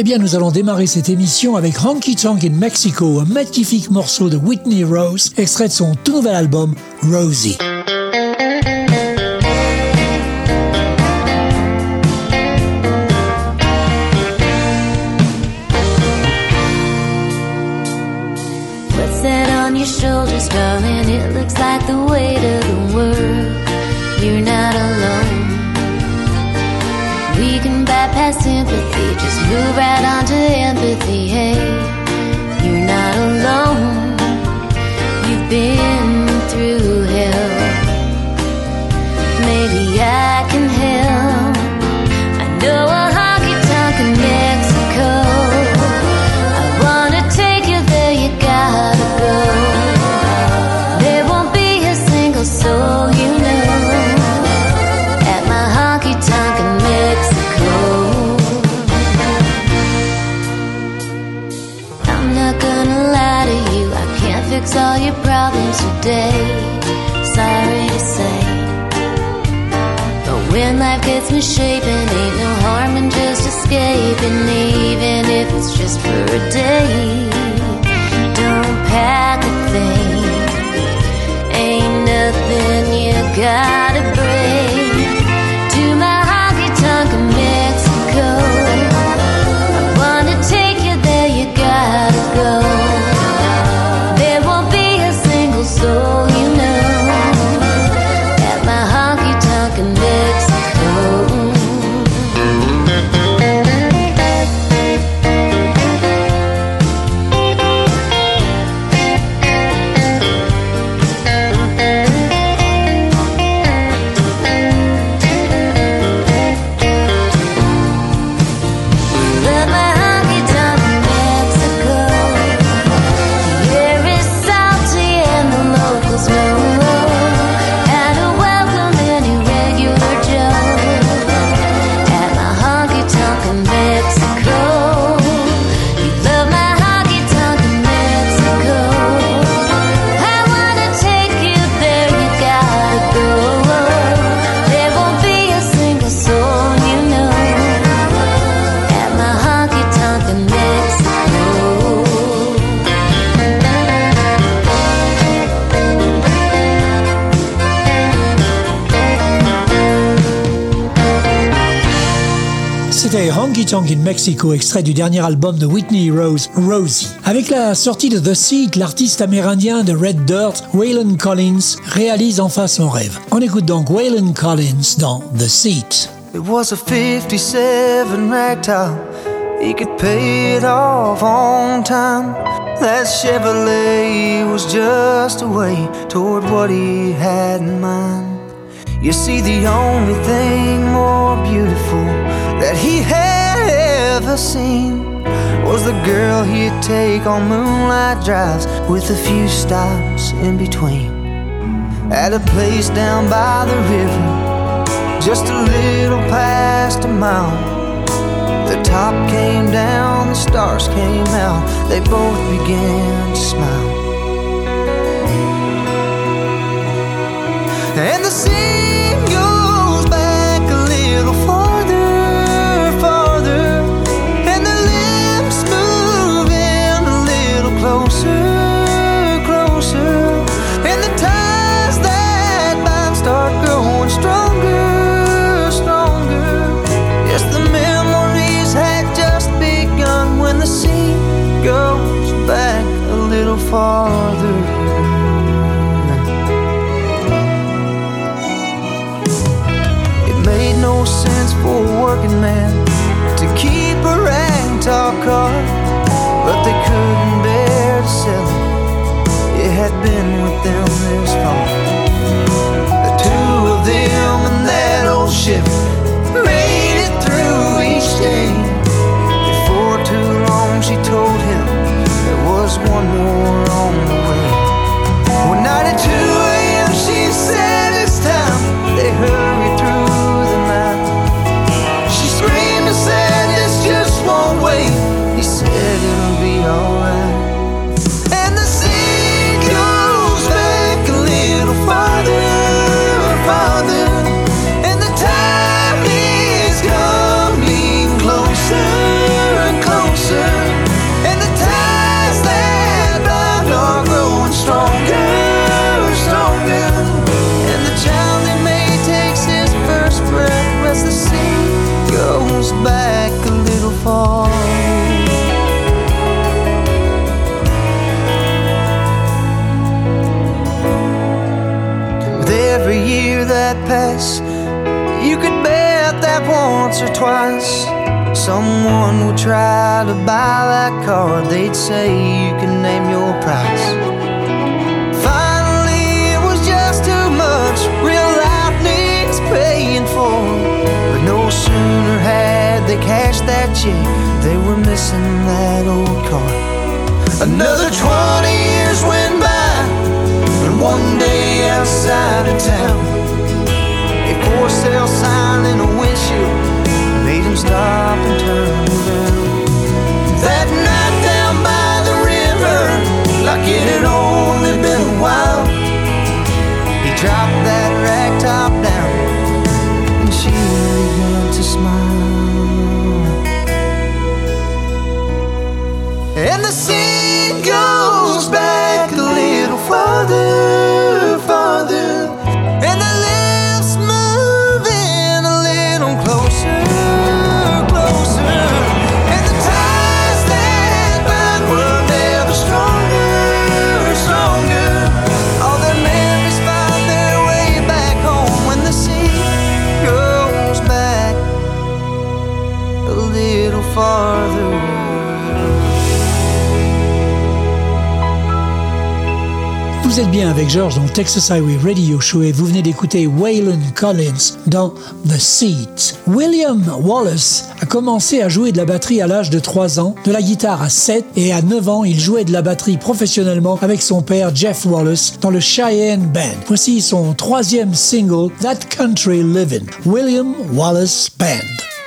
Eh bien, nous allons démarrer cette émission avec Honky Tonk in Mexico, un magnifique morceau de Whitney Rose, extrait de son tout nouvel album Rosie. Move right on to empathy. Hey, escaping, even if it's just for a day. Tonk in Mexico, extrait du dernier album de Whitney Rose, Rosie. Avec la sortie de The Seat, l'artiste amérindien de Red Dirt, Waylon Collins, réalise enfin son rêve. On écoute donc Waylon Collins dans The Seat. It was a 57 ragtop. He could pay it off on time. That Chevrolet was just a way toward what he had in mind. You see, the only thing more beautiful that he had seen was the girl he'd take on moonlight drives with a few stops in between. At a place down by the river, just a little past a mile. The top came down, the stars came out, they both began to smile. And the scene farther. It made no sense for a working man to keep a ragtop car, but they couldn't bear to sell it. It had been with them this far. The two of them and that old ship one more. Twice. Someone would try to buy that car, they'd say you can name your price. Finally, it was just too much. Real life needs paying for. But no sooner had they cashed that check, they were missing that old car. Another 20 years went by, and one day outside of town, a for sale sign in a windshield stop and turn around. That night down by the river, like it had bien avec George dans Texas Highway Radio Show et vous venez d'écouter Waylon Collins dans The Seat. William Wallace a commencé à jouer de la batterie à l'âge de 3 ans, de la guitare à 7 et à 9 ans, il jouait de la batterie professionnellement avec son père Jeff Wallace dans le Cheyenne Band. Voici son troisième single, That Country Livin', William Wallace Band.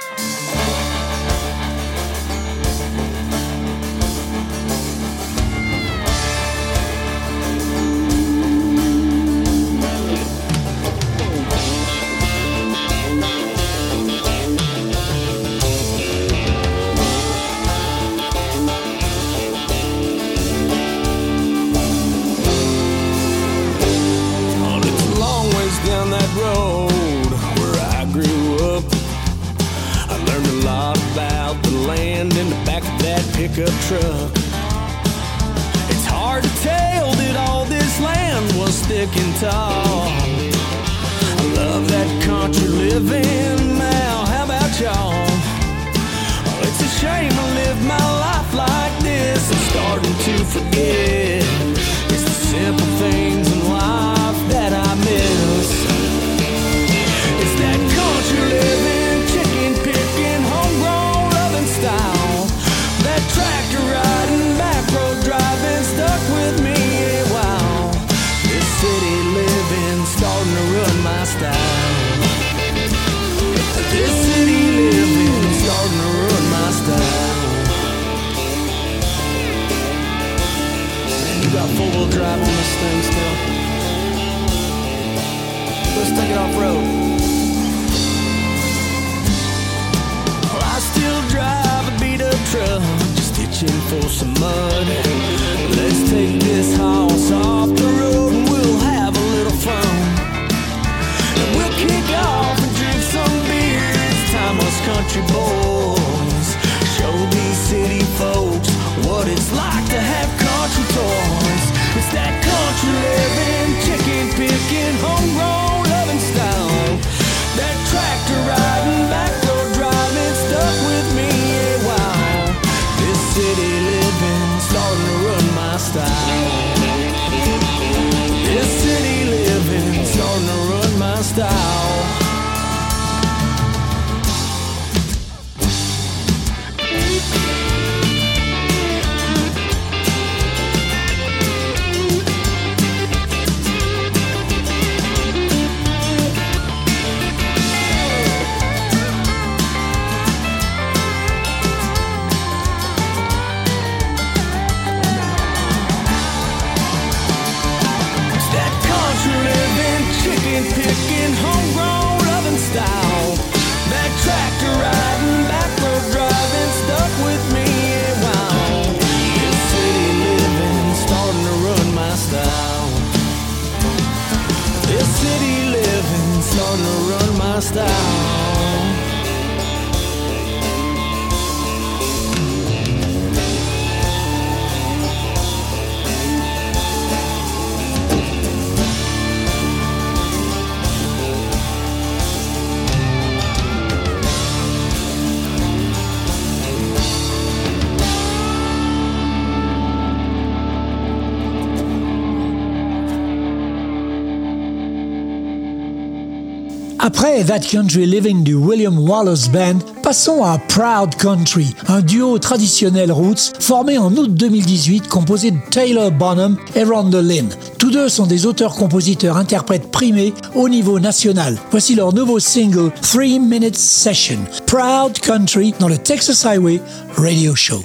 That Country Living du William Wallace Band, passons à Proud Country, un duo traditionnel roots formé en août 2018 composé de Taylor Bonham et Rhonda Lynn. Tous deux sont des auteurs-compositeurs-interprètes primés au niveau national. Voici leur nouveau single 3 Minute Session, Proud Country dans le Texas Highway Radio Show.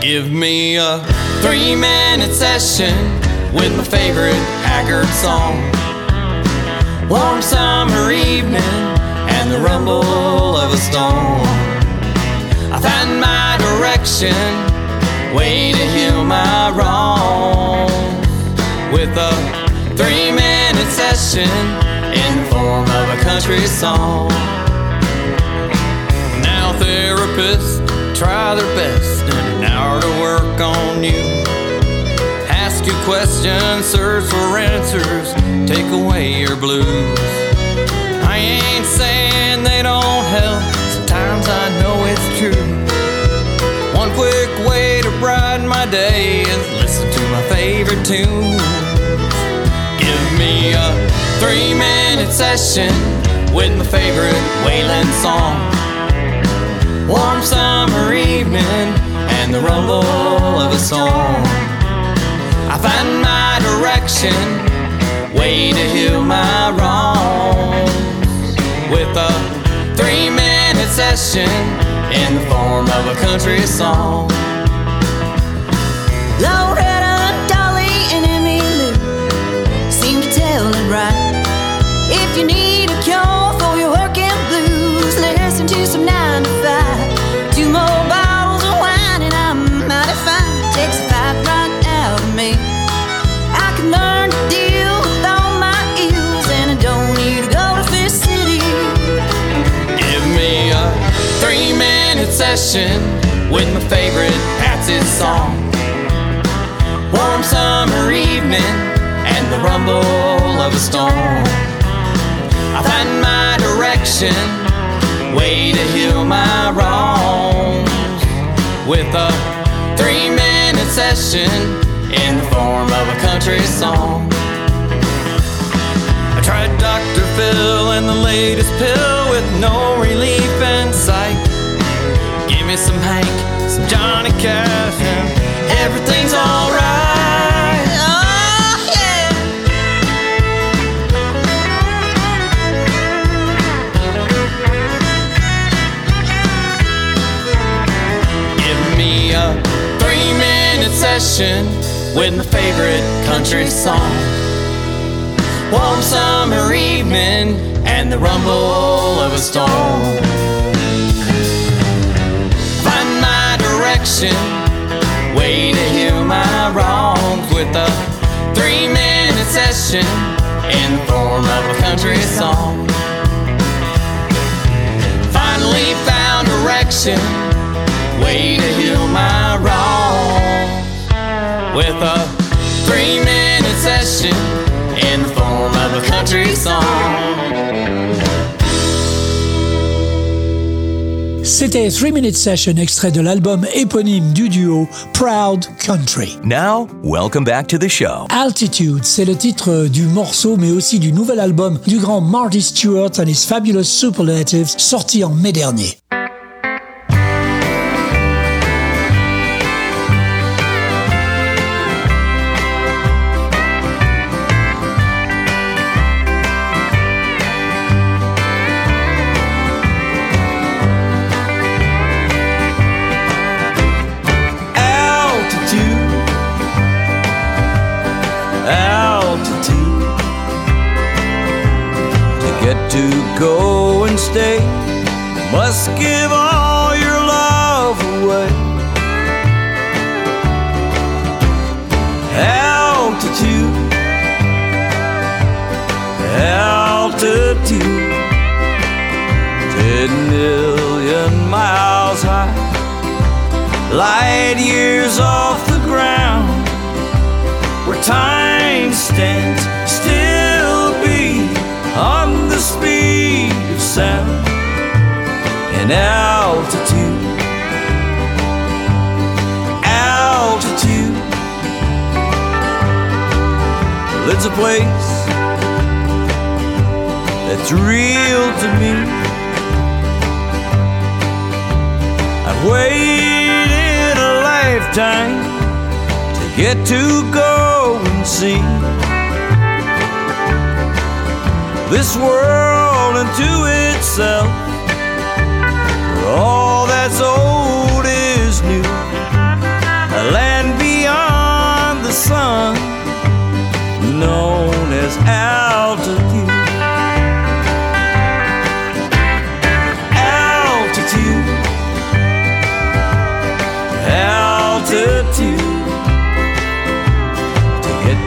Give me a three session with my favorite Haggard song. Warm summer evening and the rumble of a storm. I find my direction, way to heal my wrong. With a three minute session in the form of a country song. Now therapists try their best in an hour to work on you you questions, search for answers, take away your blues. I ain't saying they don't help, sometimes I know it's true. One quick way to brighten my day is listen to my favorite tune. Give me a three minute session with my favorite Waylon song. Warm summer evening and the rumble of a song. I find my direction, way to heal my wrongs. With a three minute session in the form of a country song. Loretta, session with my favorite Patsy's song. Warm summer evening and the rumble of a storm. I find my direction, way to heal my wrongs. With a three minute session in the form of a country song. I tried Dr. Phil and the latest pill with no me some Hank, some Johnny Cash, and everything's alright. Oh, yeah. Give me a three minute session with my favorite country song. Warm summer evening and the rumble of a storm. Direction, way to heal my wrongs with a three minute session in the form of a country song. Finally found direction way to heal my wrongs with a three minute session in the form of a country song. C'était 3 Minute Session, extrait de l'album éponyme du duo Proud Country. Now, welcome back to the show. Altitude, c'est le titre du morceau, mais aussi du nouvel album du grand Marty Stewart and his Fabulous Superlatives, sorti en mai dernier.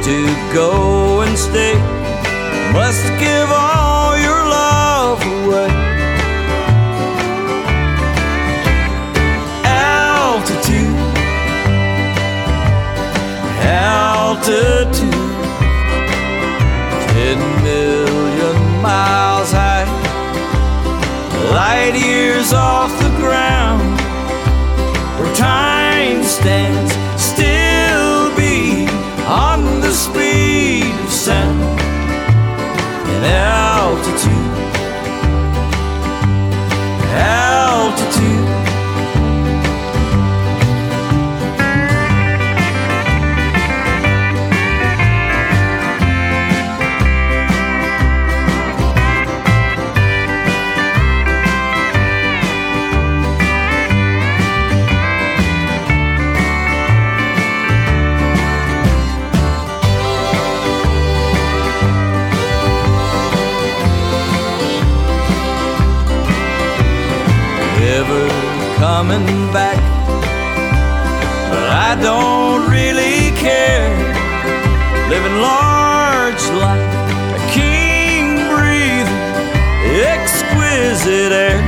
To go and stay, must give all your love away. Altitude. Altitude. Ten million miles high. Light years off the ground. Where time stands exquisite air.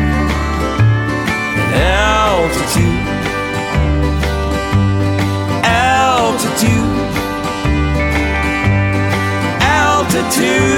Altitude. Altitude. Altitude.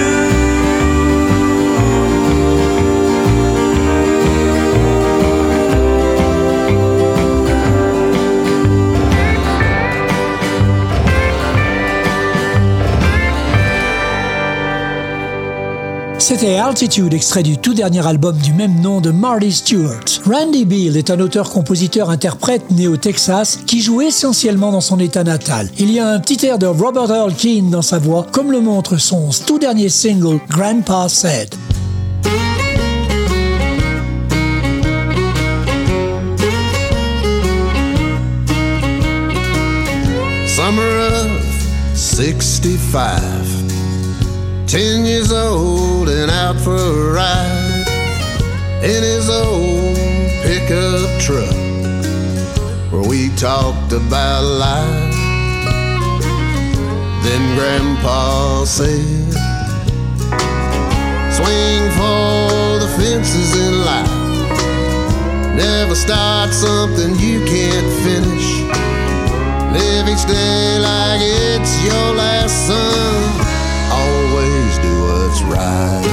C'était Altitude, extrait du tout dernier album du même nom de Marty Stewart. Randy Beal est un auteur-compositeur-interprète né au Texas qui joue essentiellement dans son état natal. Il y a un petit air de Robert Earl Keane dans sa voix, comme le montre son tout dernier single Grandpa Said. Summer of 65. Ten years old and out for a ride in his old pickup truck where we talked about life. Then Grandpa said, Swing for the fences in life. Never start something you can't finish. Live each day like it's your last. Right.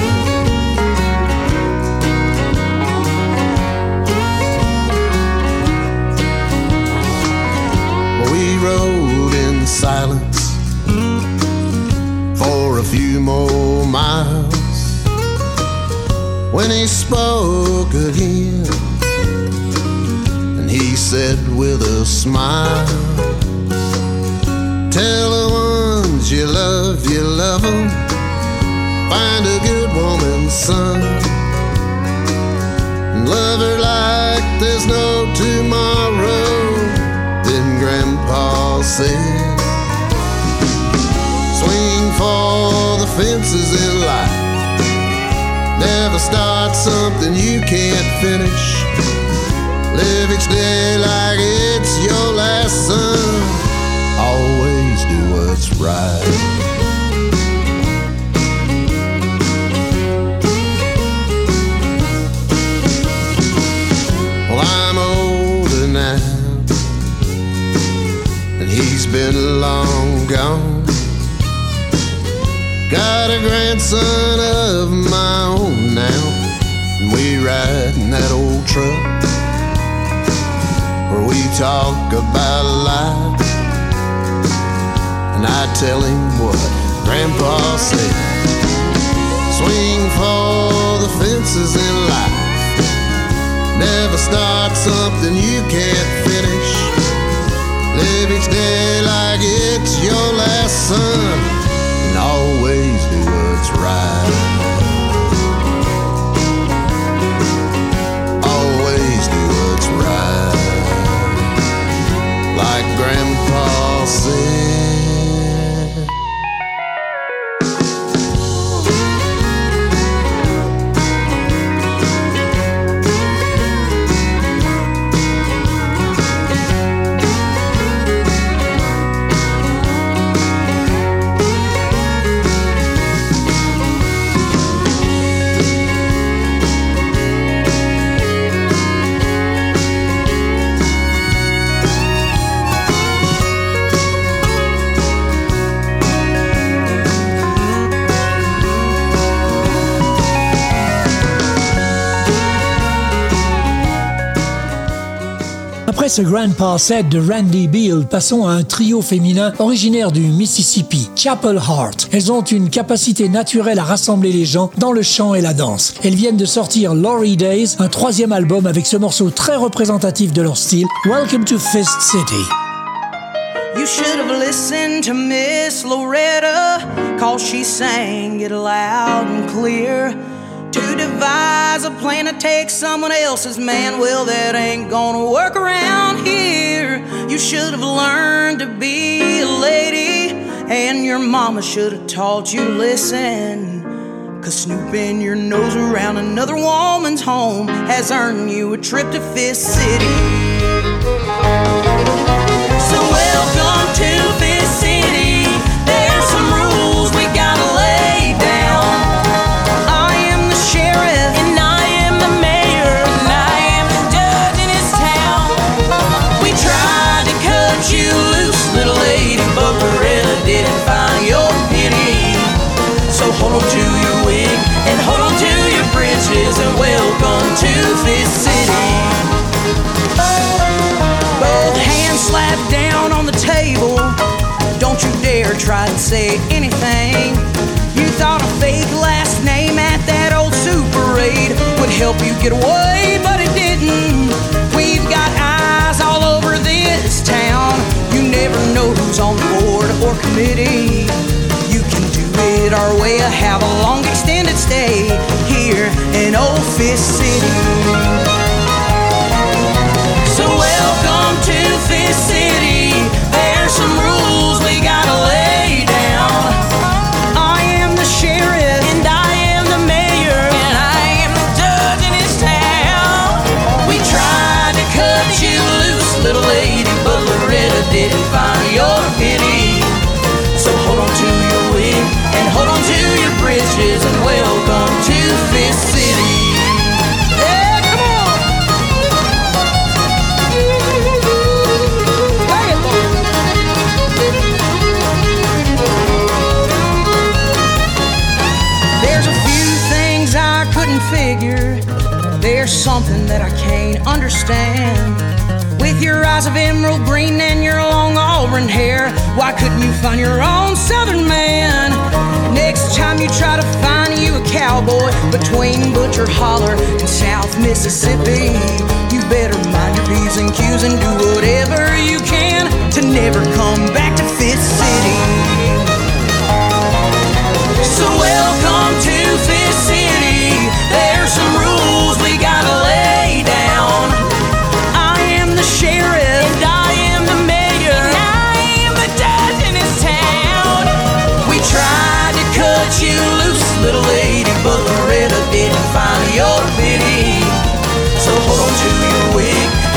We rode in silence for a few more miles. When he spoke again, and he said with a smile, Tell the ones you love, you love them. Find a good woman, son. And love her like there's no tomorrow. Then Grandpa said, Swing for the fences in life. Never start something you can't finish. Live each day like it's your last son always do what's right. Been long gone. Got a grandson of my own now, and we ride in that old truck where we talk about life. And I tell him what Grandpa said, swing for the fences in life. Never start something you can't finish. Live each day like it's your last son, and always do what's right. Ce Grandpa Set de Randy Beal, passons à un trio féminin originaire du Mississippi, Chapel Heart. Elles ont une capacité naturelle à rassembler les gens dans le chant et la danse. Elles viennent de sortir Laurie Days, un troisième album avec ce morceau très représentatif de leur style, Welcome to Fist City. You should have listened to Miss Loretta, cause she sang it loud and clear. Devise a plan to take someone else's man, well, that ain't gonna work around here. You should have learned to be a lady, and your mama should have taught you to listen. Cause snooping your nose around another woman's home has earned you a trip to Fist City. Don't you dare try to say anything. You thought a fake last name at that old super parade would help you get away, but it didn't. We've got eyes all over this town. You never know who's on the board or committee. You can do it our way or have a long extended stay here in Old Fist City. So welcome to Fist City. Understand. With your eyes of emerald green and your long auburn hair, why couldn't you find your own southern man? Next time you try to find you a cowboy between Butcher Holler and South Mississippi, you better mind your P's and Q's and do whatever you can to never come back to Fist City. So welcome to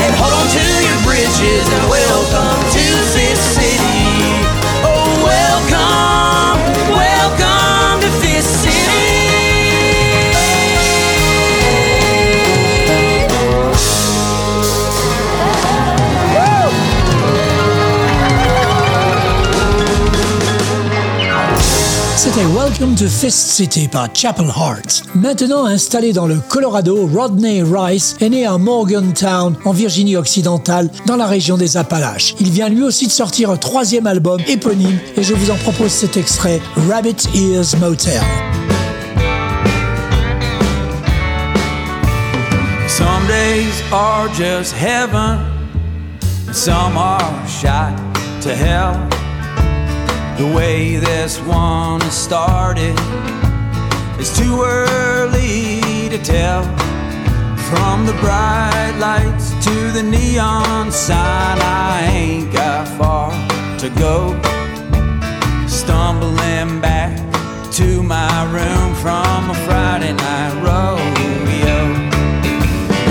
and hold on to your britches and welcome Welcome to Fist City par Chapel Hearts. Maintenant installé dans le Colorado, Rodney Rice est né à Morgantown, en Virginie occidentale, dans la région des Appalaches. Il vient lui aussi de sortir un troisième album éponyme et je vous en propose cet extrait, Rabbit Ears Motel. Some days are just heaven, some are shot to hell. The way this one has started is too early to tell. From the bright lights to the neon sign, I ain't got far to go. Stumbling back to my room from a Friday night rodeo.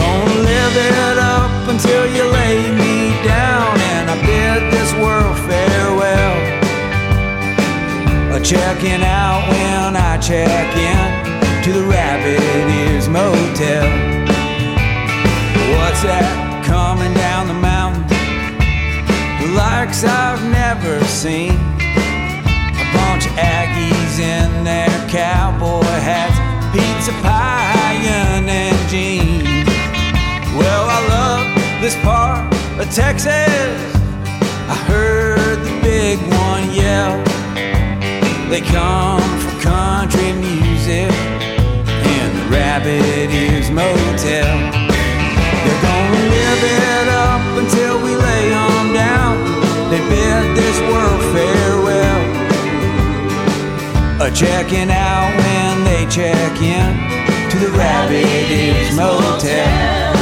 Don't live it up until you lay me down, and I bid this world farewell. Checking out when I check in to the Rabbit Ears Motel. What's that coming down the mountain? The likes I've never seen. A bunch of Aggies in their cowboy hats, pizza pie and jeans. Well, I love this part of Texas. I heard the big one yell. They come for country music and the Rabbit Ears Motel. They're gonna live it up until we lay 'em down. They bid this world farewell. A checking out when they check in to the Rabbit Ears Motel.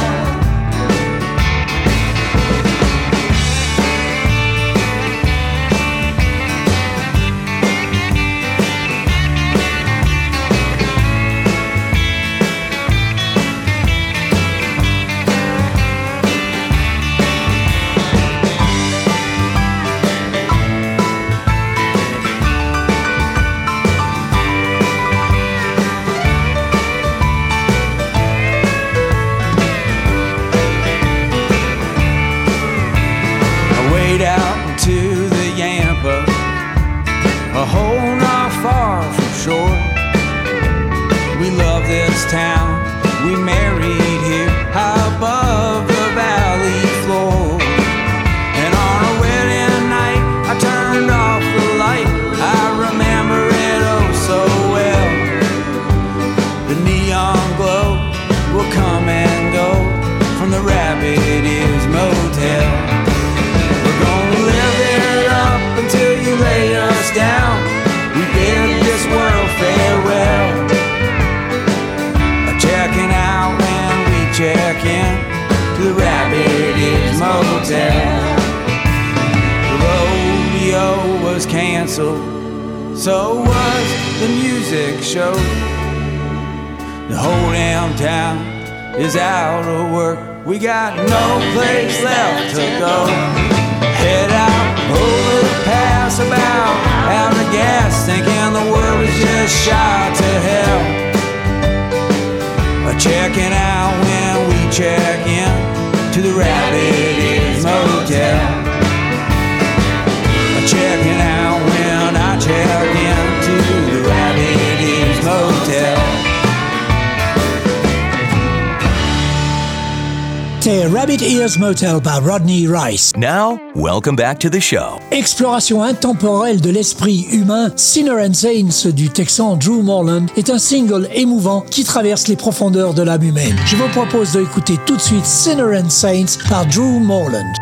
Motel par Rodney Rice. Now, welcome back to the show. Exploration intemporelle de l'esprit humain, Sinner and Saints du Texan Drew Morland est un single émouvant qui traverse les profondeurs de l'âme humaine. Je vous propose d'écouter tout de suite Sinner and Saints par Drew Morland.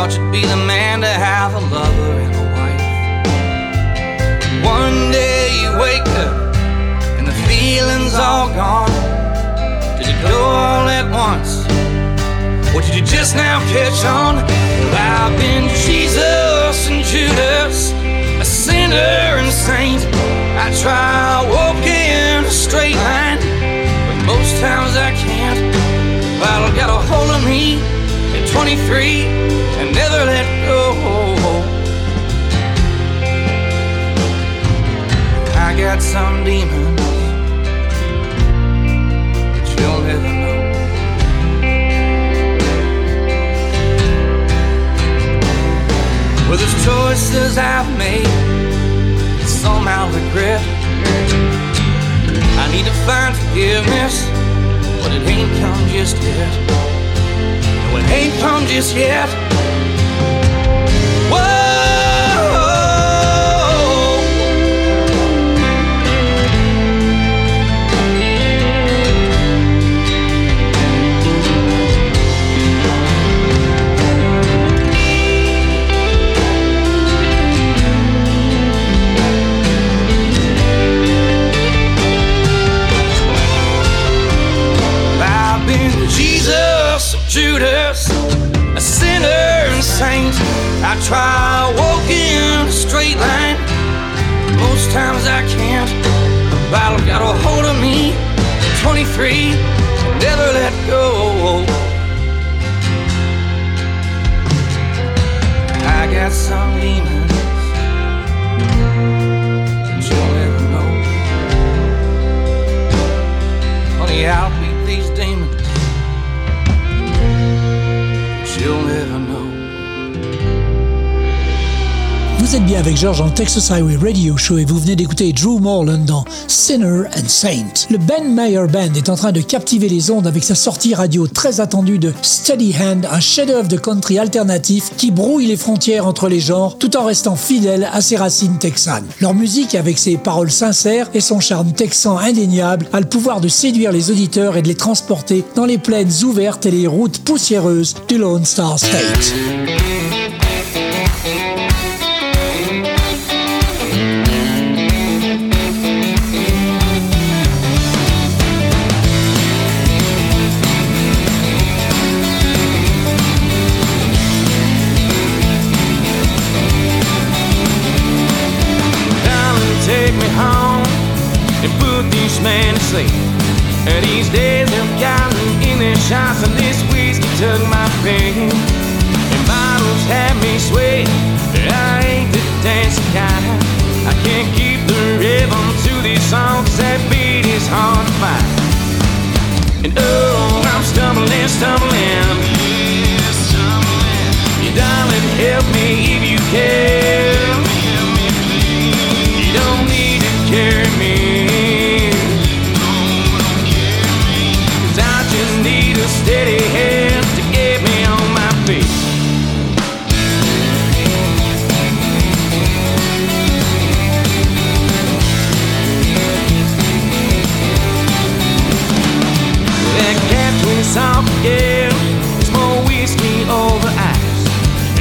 Thought you'd be the man to have a lover and a wife. One day you wake up and the feeling's all gone. Did it go all at once? Or did you just now catch on? Well, I've been Jesus and Judas, a sinner and saint. I try walking a straight line, but most times I can't. Battle got a hold of me 23 and never let go. I got some demons that you'll never know. Well, there's choices I've made, that some I'll regret. I need to find forgiveness, but it ain't come just yet. It ain't come just yet. Sinner and saint. I try walking a straight line. Most times I can't. The battle got a hold of me. 23, never let go. I got some demons Vous êtes bien avec George en Texas Highway Radio Show et vous venez d'écouter Drew Morland dans Sinner and Saint. Le Ben Mayer Band est en train de captiver les ondes avec sa sortie radio très attendue de Steady Hand, un chef-d'œuvre de country alternatif qui brouille les frontières entre les genres tout en restant fidèle à ses racines texanes. Leur musique, avec ses paroles sincères et son charme texan indéniable, a le pouvoir de séduire les auditeurs et de les transporter dans les plaines ouvertes et les routes poussiéreuses du Lone Star State. Over ice.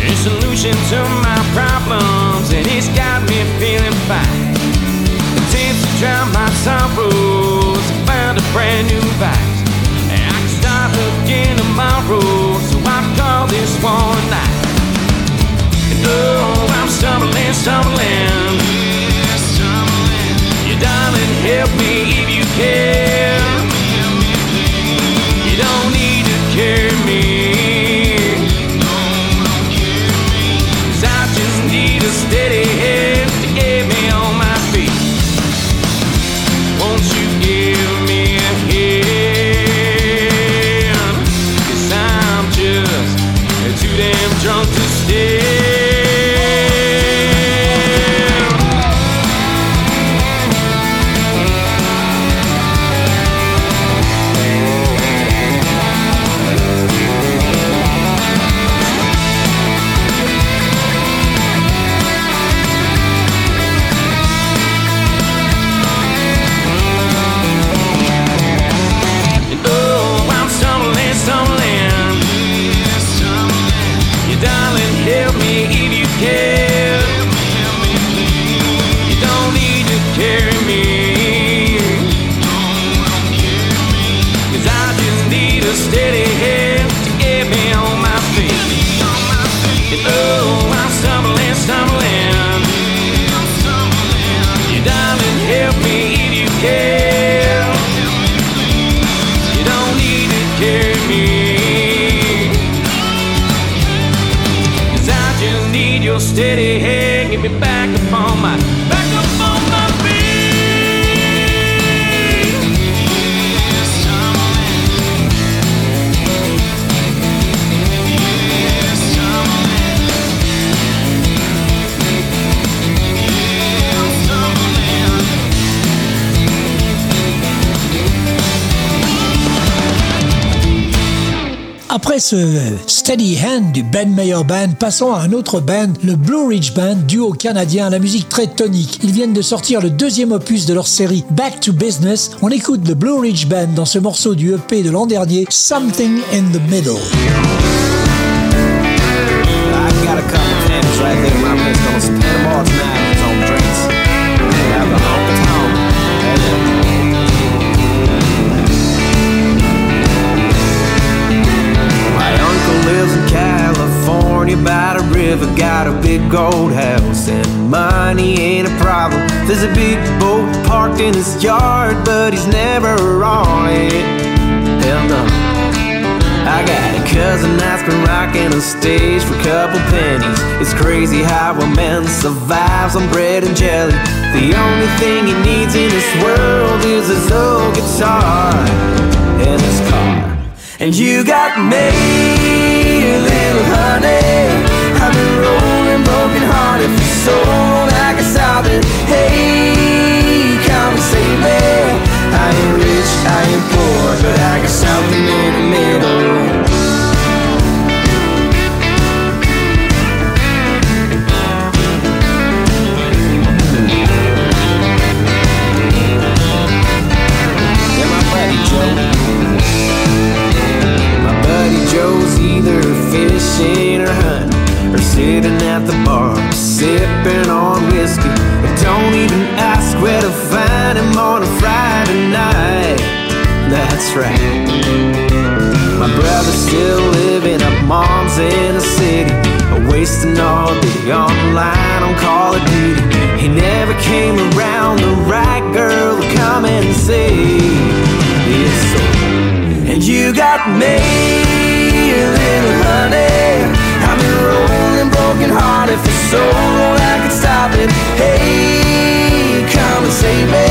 A solution to my problems, and it's got me feeling fine. Attempts to drown my sorrows, I found a brand new vice. And I can start again tomorrow, so I call this one night. And oh, I'm stumbling, stumbling. You darling, help me if you can. My, Après ce Steady Hand du Ben Mayer Band, passons à un autre band, le Blue Ridge Band, duo canadien à la musique très tonique. Ils viennent de sortir le deuxième opus de leur série Back to Business. On écoute le Blue Ridge Band dans ce morceau du EP de l'an dernier, Something in the Middle. River. Got a big gold house and money ain't a problem. There's a big boat parked in his yard, but he's never on it. Hell no. I got a cousin that's been rocking a stage for a couple pennies. It's crazy how a man survives on bread and jelly. The only thing he needs in this world is his old guitar and his car. And you got me, little honey. Rolling broken hearted for so can stop it. Hey, come and save me. I ain't rich, I ain't poor, but I got something in the middle. Sipping on whiskey. But don't even ask where to find him on a Friday night. That's right. My brother's still living at mom's in the city, wasting all day online on Call of Duty. He never came around the right girl to come and see. And you got me, so long I could stop it. Hey, come and save me.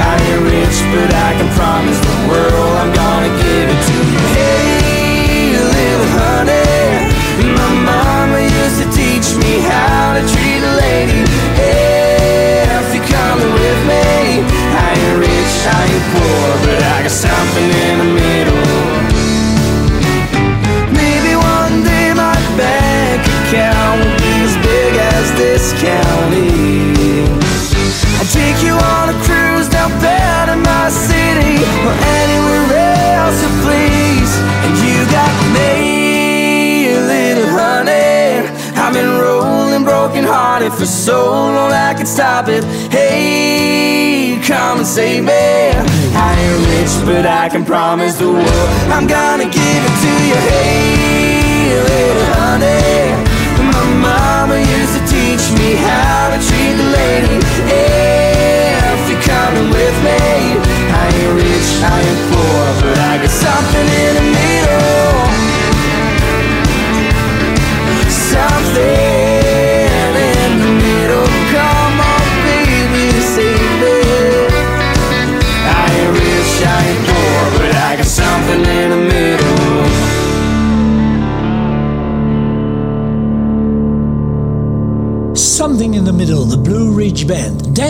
I ain't rich, but I can promise the world I'm gonna give it to you. Hey, little honey. My mama used to teach me how to treat a lady. Hey, if you're coming with me, I ain't rich, I ain't poor, but I got something in the hearted for so long I could stop it. Hey, come and save me. I ain't rich, but I can promise the world I'm gonna give it to you. Hey, little honey. My mama used to teach me how to treat the lady. If you're coming with me, I ain't rich, I ain't poor, but I got something in the middle. Something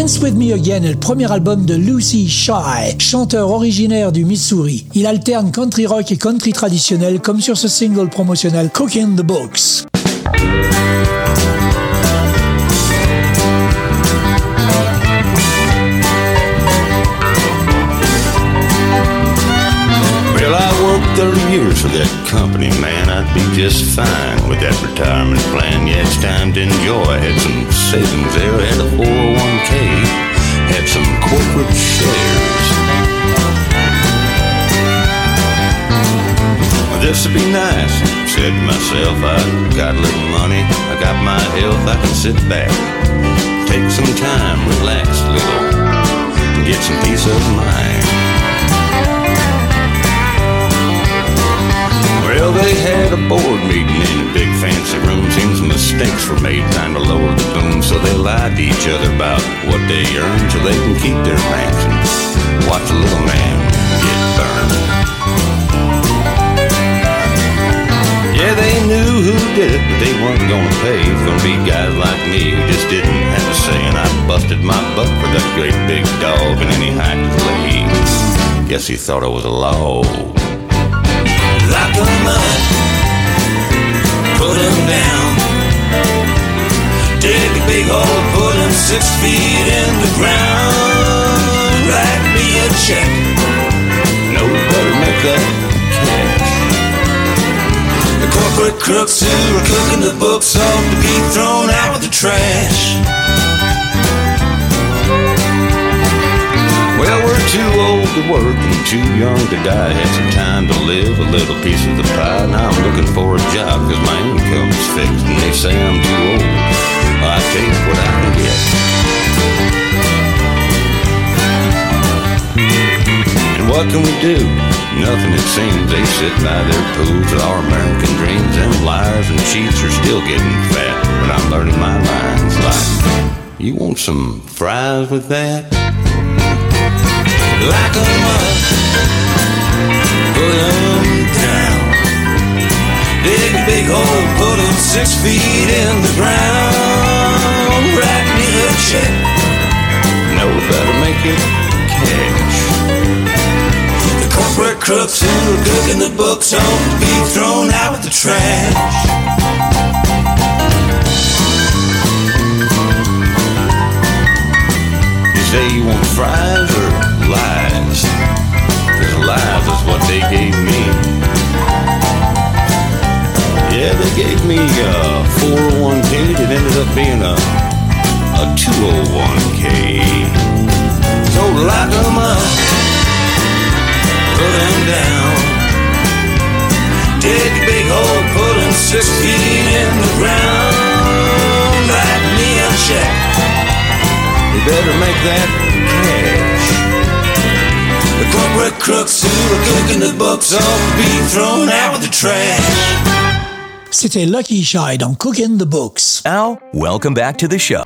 Dance With Me Again est le premier album de Lucy Shy, chanteur originaire du Missouri. Il alterne country rock et country traditionnel comme sur ce single promotionnel Cooking the Books. 30 years for that company, man. I'd be just fine with that retirement plan. Yeah, it's time to enjoy. Had some savings there, had a 401k, had some corporate shares. This would be nice, said to myself. I got a little money, I got my health, I can sit back, take some time, relax a little, and get some peace of mind. Well, they had a board meeting in a big fancy room. Seems mistakes were made trying to lower the boom, so they lied to each other about what they earned so they can keep their mansion. Watch a little man get burned. Yeah, they knew who did it, but they weren't gonna pay. It's gonna be guys like me who just didn't have a say, and I busted my butt for that great big dog, and any he hiked his leg. Guess he thought I was a log. Lock 'em up, put 'em down. Dig a big hole, put 'em six feet in the ground. Write me a check. No, better make that cash. The corporate crooks who are cooking the books ought to be thrown out with the trash. Too old to work and too young to die. Had some time to live, a little piece of the pie. Now I'm looking for a job because my income's fixed and they say I'm too old. I take what I can get. And what can we do? Nothing it seems. They sit by their pools with our American dreams. And liars and cheats are still getting fat. But I'm learning my lines like, you want some fries with that? Lock 'em up, put 'em down. Dig a big hole, put 'em six feet in the ground. Write me a check. No, better make it cash. The corporate crooks who are cooking the books ought to be thrown out with the trash. Say you want fries or lies? Cause lies is what they gave me. Yeah, they gave me a 401k that ended up being a, a 201k. So lock 'em up, put 'em down. Dig a big hole, put 'em six feet in the ground. Write me a check. You better make that cash. The corporate crooks who are cooking the books ought to be thrown out with the trash. C'était Lucky Shy on Cooking the Books. Al, welcome back to the show.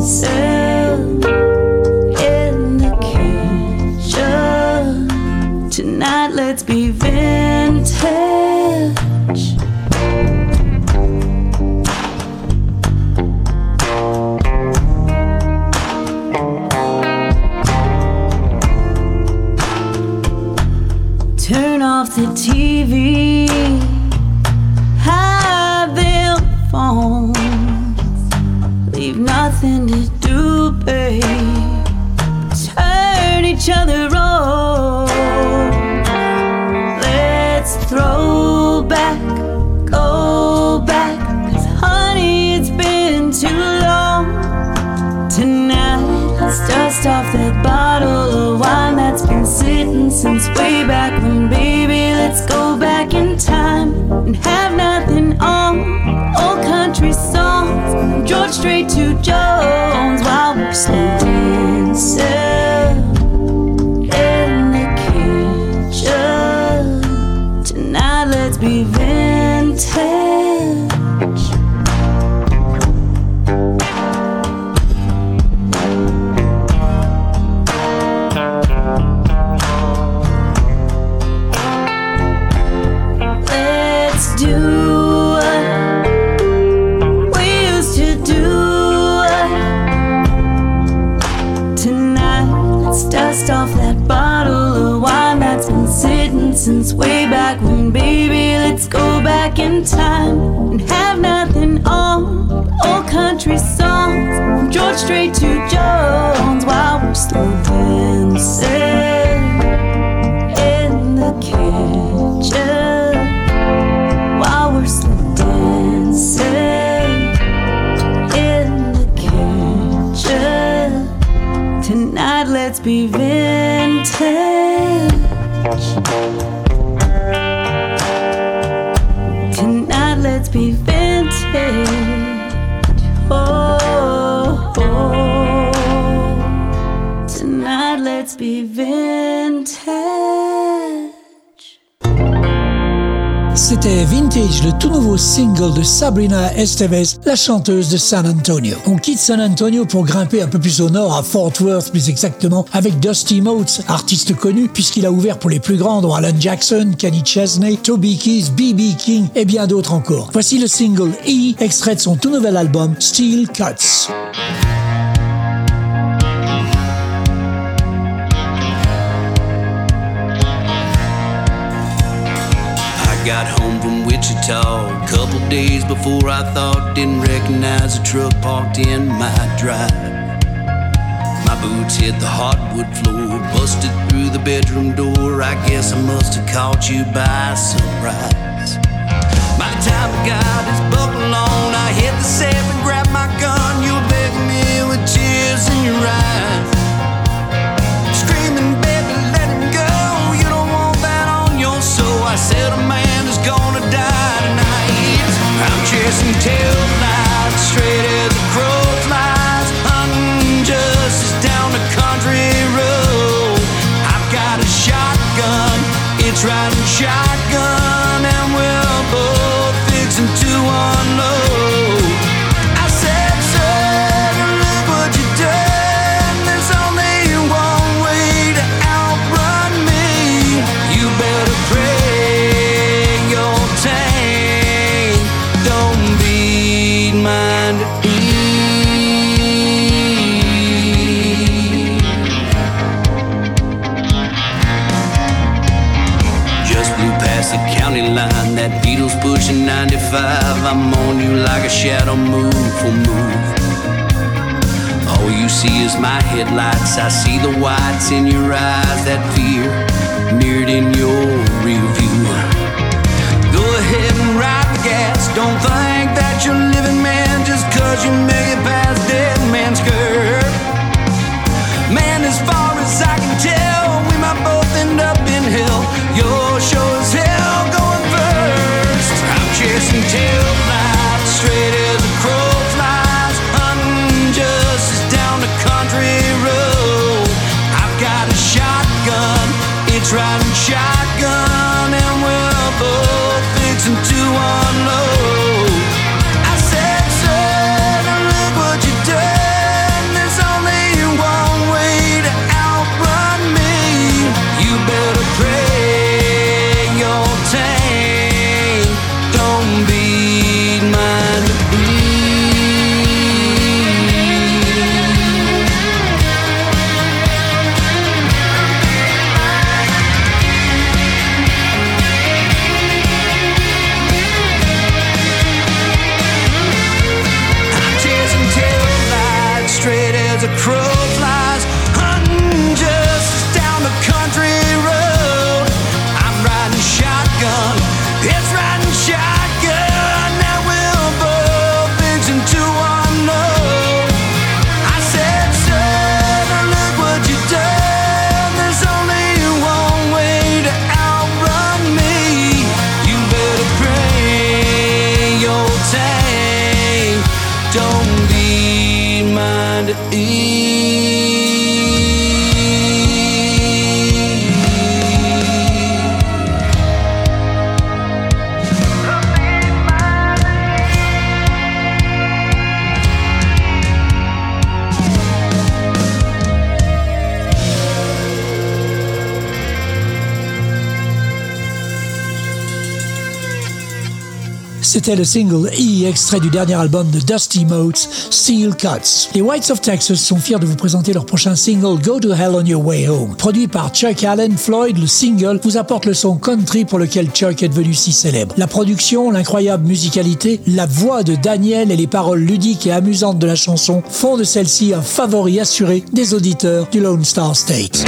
Dancing bottle of wine that's been sitting since way back when, baby. Let's go back in time and have nothing on. Old country songs, George Strait to Jones, while we're slow dancing in time and have nothing on. Old country songs from George Strait to Jones while we're slow dancing in the kitchen while we're slow dancing in the kitchen. Tonight, let's be vintage. C'était Vintage, le tout nouveau single de Sabrina Estevez, la chanteuse de San Antonio. On quitte San Antonio pour grimper un peu plus au nord, à Fort Worth plus exactement, avec Dusty Motes, artiste connu puisqu'il a ouvert pour les plus grands dont Alan Jackson, Kenny Chesney, Toby Keith, B.B. King et bien d'autres encore. Voici le single E, extrait de son tout nouvel album Steel Cuts. Got home from Wichita a couple days before I thought. Didn't recognize a truck parked in my drive. My boots hit the hardwood floor, busted through the bedroom door. I guess I must have caught you by surprise. My time God is I'm chasing straight Pushing 95. I'm on you like a shadow move for move. All you see is my headlights. I see the whites in your eyes. That fear mirrored in your rear view. C'était le single E, extrait du dernier album de Dusty Motes, Steel Cuts. Les Whites of Texas sont fiers de vous présenter leur prochain single Go to Hell on Your Way Home. Produit par Chuck Allen, Floyd, le single vous apporte le son country pour lequel Chuck est devenu si célèbre. La production, l'incroyable musicalité, la voix de Daniel et les paroles ludiques et amusantes de la chanson font de celle-ci un favori assuré des auditeurs du Lone Star State.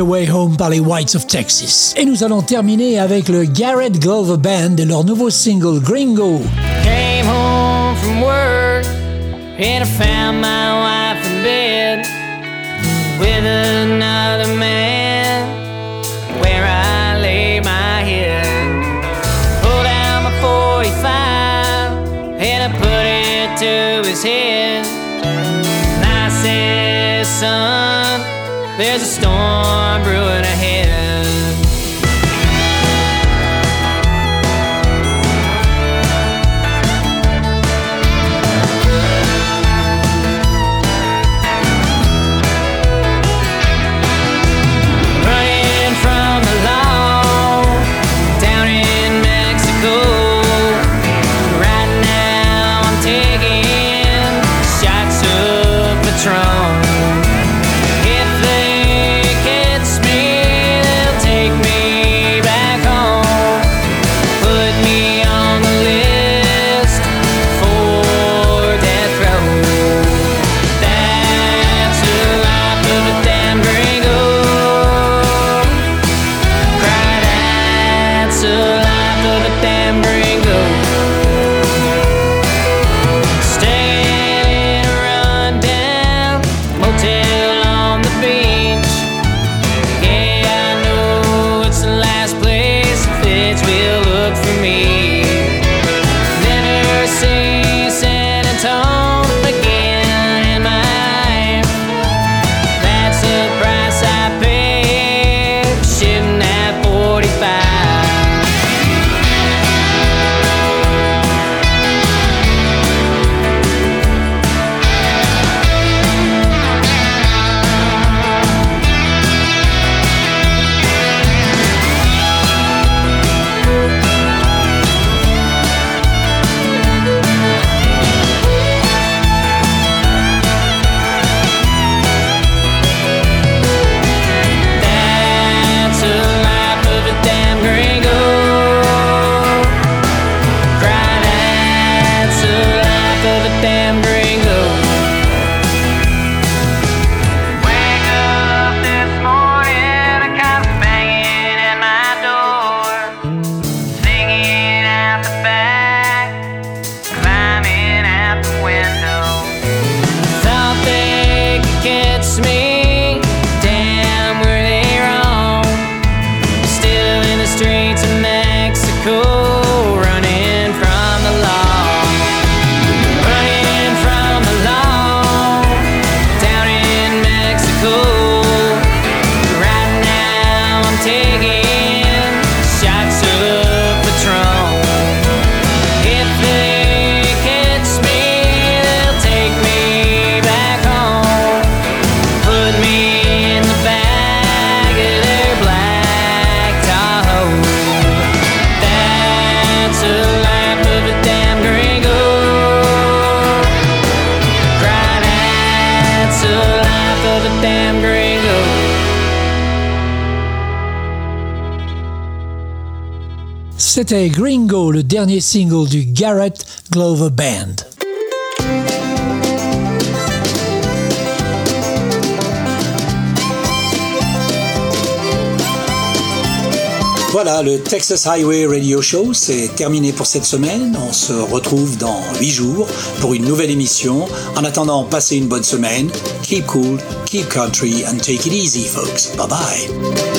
Your Way Home par les Whites of Texas. Et nous allons terminer avec le Garrett Glover Band et leur nouveau single Gringo. Came home from work and I found my wife in bed with another man where I lay my head. Pulled out my 45 and I put it to his head. And I said, son, there's a storm brewing ahead. C'était Gringo, le dernier single du Garrett Glover Band. Voilà, le Texas Highway Radio Show, c'est terminé pour cette semaine. On se retrouve dans 8 jours pour une nouvelle émission. En attendant, passez une bonne semaine. Keep cool, keep country, and take it easy, folks. Bye bye.